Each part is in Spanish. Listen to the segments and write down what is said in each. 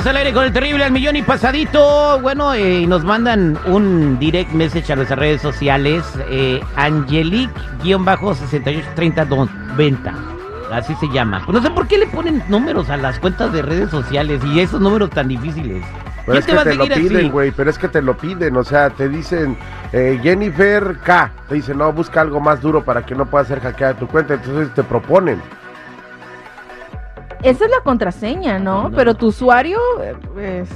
Regreso al aire con el terrible al millón y pasadito. Bueno, eh, nos mandan un direct message a nuestras redes sociales. Eh, Angelique-683090. Así se llama. Pues no sé por qué le ponen números a las cuentas de redes sociales y esos números tan difíciles. Pero es que te lo piden, güey, pero es que te lo piden, o sea, te dicen eh, Jennifer K, te dicen, no, busca algo más duro para que no pueda ser hackeada tu cuenta, entonces te proponen. Esa es la contraseña, ¿no? Pero tu usuario eh, es...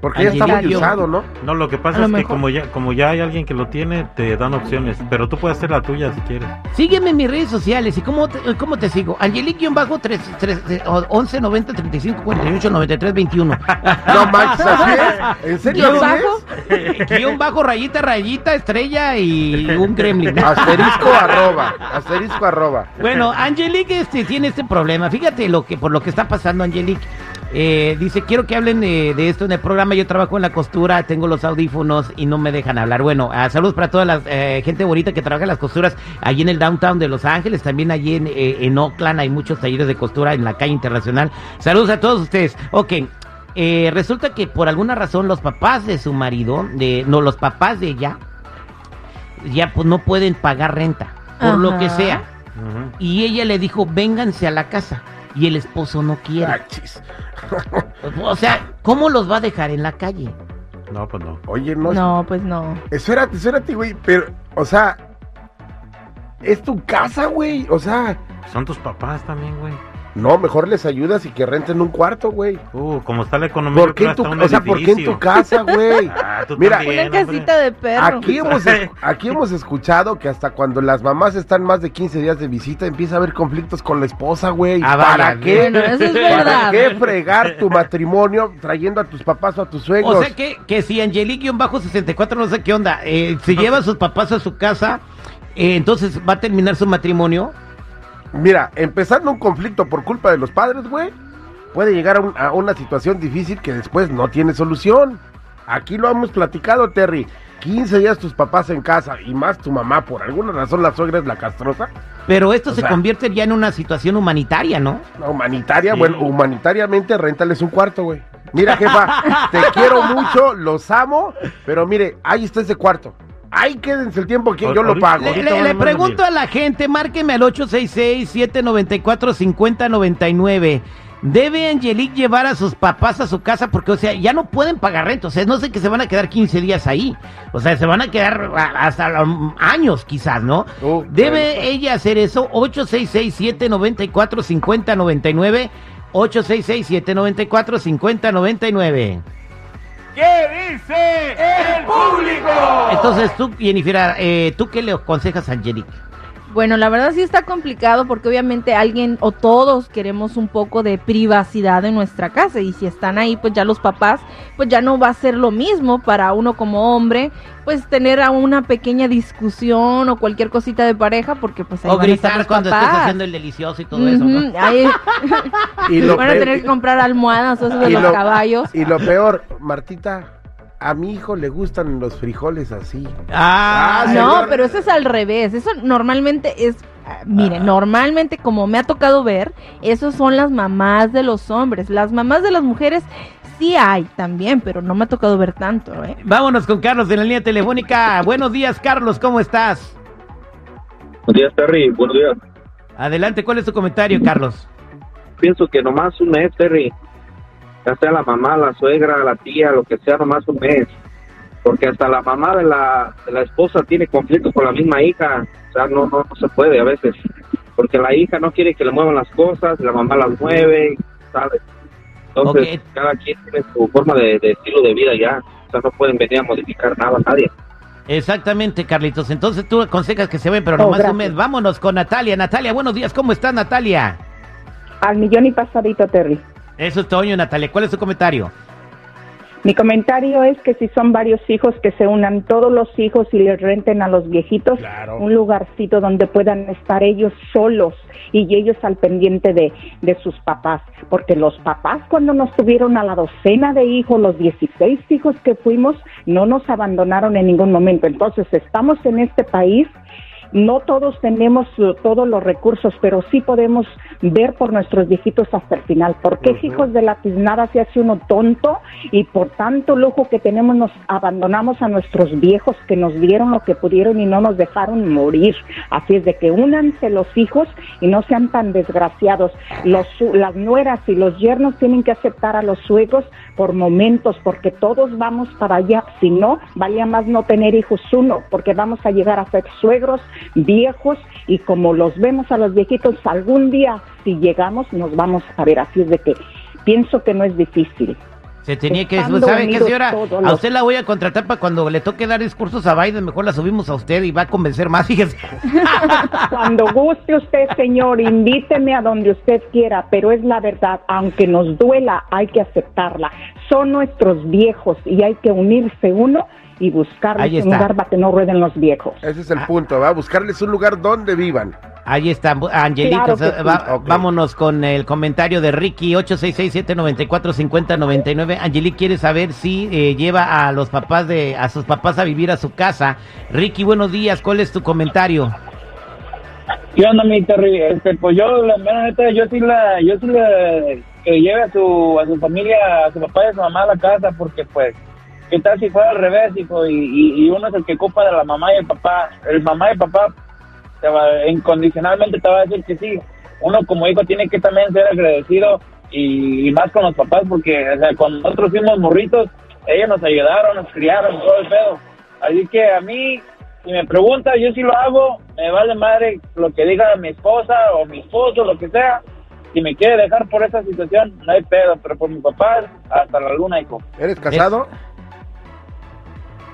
Porque ya está muy usado, ¿no? No, lo que pasa es que como ya, como ya hay alguien que lo tiene, te dan opciones. Pero tú puedes hacer la tuya si quieres. Sígueme en mis redes sociales. ¿Y cómo te, cómo te sigo? Angelique-11 90 35 48 93 21. No manches, ¿así es? ¿En serio? Guión bajo, guion bajo, rayita, rayita, estrella y un gremlin. Asterisco arroba. Asterisco arroba. Bueno, Angelique este, tiene este problema. Fíjate lo que por lo que está pasando, Angelique. Eh, dice, quiero que hablen de, de, esto en el programa. Yo trabajo en la costura, tengo los audífonos y no me dejan hablar. Bueno, uh, saludos para toda la eh, gente bonita que trabaja en las costuras allí en el downtown de Los Ángeles, también allí en, eh, en Oakland hay muchos talleres de costura en la calle internacional. Saludos a todos ustedes. Ok. Eh, resulta que por alguna razón los papás de su marido, de, no, los papás de ella, ya pues no pueden pagar renta, por Ajá. lo que sea. Y ella le dijo, vénganse a la casa. Y el esposo no quiere. Ah. O sea, ¿cómo los va a dejar en la calle? No, pues no. Oye, no, No, pues no. espérate, espérate, güey, pero, o sea, es tu casa, güey, o sea, Son tus papás también, güey. No, mejor les ayudas y que renten un cuarto, güey. Uh, como está la economía. ¿Por qué en tu, o sea, ¿por qué en tu casa, güey? Ah, Mira, también, Una hombre. casita de perro. Aquí hemos, aquí hemos escuchado que hasta cuando las mamás están más de 15 días de visita empieza a haber conflictos con la esposa, güey. Ah, ¿Para vaya, qué? Bueno, eso es ¿Para verdad. qué fregar tu matrimonio trayendo a tus papás o a tus suegros? O sea que, que si Angelique-64 no sé qué onda, eh, se lleva a sus papás a su casa, eh, entonces va a terminar su matrimonio. Mira, empezando un conflicto por culpa de los padres, güey, puede llegar a, un- a una situación difícil que después no tiene solución. Aquí lo hemos platicado, Terry. 15 días tus papás en casa y más tu mamá, por alguna razón la suegra es la castrosa. Pero esto O se sea- convierte ya en una situación humanitaria, ¿no? Humanitaria, Sí. bueno, humanitariamente réntales un cuarto, güey. Mira, jefa, te quiero mucho, los amo, pero mire, ahí está ese cuarto. Ahí quédense el tiempo que yo lo pago. Le, le- le pregunto a la gente, márqueme al 866-794-5099. ¿Debe Angelique llevar a sus papás a su casa? Porque, o sea, ya no pueden pagar renta. O sea, no sé que se van a quedar 15 días ahí. O sea, se van a quedar hasta los años quizás, ¿no? Uh, ¿Debe bueno. ella hacer eso? 866-794-5099. 866-794-5099. ¿Qué dice el público? Entonces tú, Jennifer, eh, ¿tú qué le aconsejas a Angelique? Bueno, la verdad sí está complicado porque obviamente alguien o todos queremos un poco de privacidad en nuestra casa y si están ahí pues ya los papás pues ya no va a ser lo mismo para uno como hombre pues tener a una pequeña discusión o cualquier cosita de pareja porque pues ahí O van a estar gritar los cuando estés haciendo el delicioso y todo eso, ¿no? Ujú, ahí Y lo, van a tener que comprar almohadas o eso de y los lo- caballos. y lo peor, Martita, a mi hijo le gustan los frijoles así. Ah, Ah, No, pero eso es al revés. Eso normalmente es, ah, Ah. mire, normalmente como me ha tocado ver, esos son las mamás de los hombres. Las mamás de las mujeres sí hay también, pero no me ha tocado ver tanto, ¿eh? Vámonos con Carlos en la línea telefónica. Buenos días, Carlos, ¿cómo estás? Buenos días, Terry. Buenos días. Adelante, ¿cuál es tu comentario, Carlos? Pienso que nomás un mes, Terry. Ya sea la mamá, la suegra, la tía, lo que sea, nomás un mes. Porque hasta la mamá de la, de la esposa tiene conflicto con la misma hija. O sea, no, no, no se puede a veces. Porque la hija no quiere que le muevan las cosas, la mamá las mueve, ¿sabes? Entonces, cada quien tiene su forma de, de estilo de vida ya. O sea, no pueden venir a modificar nada nadie. Exactamente, Carlitos. Entonces tú aconsejas que se ven, pero Oh, nomás un mes. Vámonos con Natalia. Natalia, buenos días, ¿cómo estás, Natalia? Al millón y pasadito, Terry. Eso es Toño, Natalia. ¿Cuál es tu comentario? Mi comentario es que si son varios hijos, que se unan todos los hijos y les renten a los viejitos Claro. un lugarcito donde puedan estar ellos solos y ellos al pendiente de, de sus papás. Porque los papás cuando nos tuvieron a la docena de hijos, los 16 hijos que fuimos, no nos abandonaron en ningún momento. Entonces estamos en este país no todos tenemos uh, todos los recursos, pero sí podemos ver por nuestros viejitos hasta el final. Porque hijos de la tiznada se hace uno tonto y por tanto lujo que tenemos nos abandonamos a nuestros viejos que nos dieron lo que pudieron y no nos dejaron morir. Así es de que únanse los hijos y no sean tan desgraciados. Los, las nueras y los yernos tienen que aceptar a los suegros por momentos, porque todos vamos para allá. Si no, valía más no tener hijos uno, porque vamos a llegar a ser suegros viejos y como los vemos a los viejitos, algún día, si llegamos, nos vamos a ver. Así es de que pienso que no es difícil. Se tenía que... Estando ¿Sabe qué, señora? A usted la voy a contratar para cuando le toque dar discursos a Biden, mejor la subimos a usted y va a convencer más, fíjese. Cuando guste usted, señor, invíteme a donde usted quiera, pero es la verdad, aunque nos duela, hay que aceptarla. Son nuestros viejos y hay que unirse uno y buscarles un lugar para que no rueden los viejos. Ese es el punto, va a buscarles un lugar donde vivan. Ahí está, Angelita. Claro sí. va-. Vámonos con el comentario de Ricky, 866-794-5099. Angelique quiere saber si eh, lleva a los papás de, a sus papás a vivir a su casa. Ricky, buenos días, ¿cuál es tu comentario? ¿Qué onda, mi Terry? Este, pues yo, la mera neta, yo sí la, yo sí le, que lleve a su, a su familia, a su papá y a su mamá a la casa, porque pues, ¿qué tal si fuera al revés, hijo? Y, y, y uno es el que ocupa de la mamá y el papá. El mamá y el papá te va, incondicionalmente te va a decir que sí. Uno como hijo tiene que también ser agradecido y, y más con los papás, porque, o sea, cuando nosotros fuimos morritos, ellos nos ayudaron, nos criaron, todo el pedo. Así que a mí, si me pregunta, yo sí lo hago, me vale madre lo que diga mi esposa o mi esposo, lo que sea. Si me quiere dejar por esa situación, no hay pedo, pero por mi papá, hasta la luna, hijo. ¿Eres casado? Eh,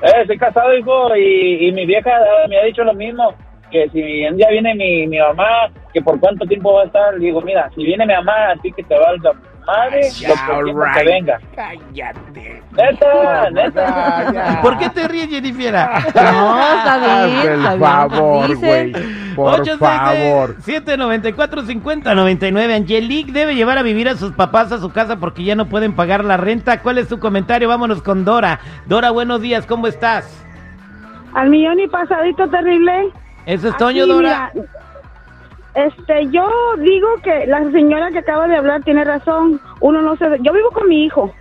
estoy casado, hijo, y, y mi vieja eh, me ha dicho lo mismo, que si un día viene mi, mi mamá, que por cuánto tiempo va a estar, digo, mira, si viene mi mamá, así que te valga madre, lo que venga. Cállate. Neta, neta. ¿Por qué te ríes, Jennifer? No, está bien, bien. favor, güey. Por favor. 794-5099. Angelique debe llevar a vivir a sus papás a su casa porque ya no pueden pagar la renta. ¿Cuál es tu comentario? Vámonos con Dora. Dora, buenos días, ¿cómo estás? Al millón y pasadito terrible. ¿Eso es Aquí, Toño, Dora? mira, este, yo digo que la señora que acaba de hablar tiene razón. Uno no se, yo vivo con mi hijo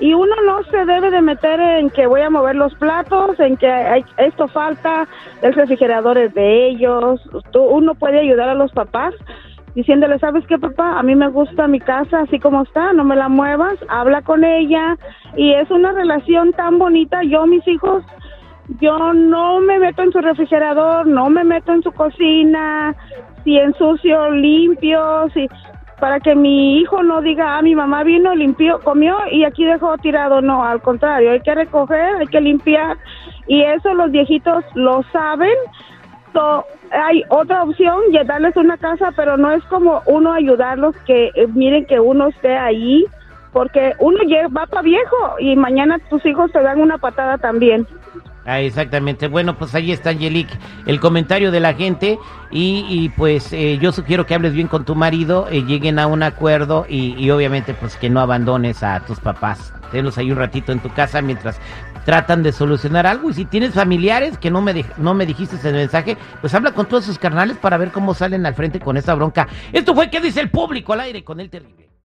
y uno no se debe de meter en que voy a mover los platos, en que hay- esto falta, el refrigerador es de ellos. Tú- uno puede ayudar a los papás diciéndole, ¿sabes qué, papá? A mí me gusta mi casa así como está, no me la muevas, habla con ella y es una relación tan bonita. Yo, mis hijos, yo no me meto en su refrigerador, no me meto en su cocina, si ensucio, limpio, si para que mi hijo no diga, ah, mi mamá vino, limpió, comió y aquí dejó tirado. No, al contrario, hay que recoger, hay que limpiar y eso los viejitos lo saben. So, hay otra opción, ya darles una casa, pero no es como uno ayudarlos que eh, miren que uno esté ahí, porque uno va para viejo y mañana tus hijos te dan una patada también. Ah, exactamente. Bueno, pues ahí está, Angelique, el comentario de la gente. Y, pues eh, yo sugiero que hables bien con tu marido, eh, lleguen a un acuerdo y, obviamente pues que no abandones a tus papás. Tenlos ahí un ratito en tu casa mientras tratan de solucionar algo. Y si tienes familiares que no me, no me dijiste ese mensaje, pues habla con todos sus carnales para ver cómo salen al frente con esa bronca. Esto fue ¿Qué dice el público al aire con el terrible?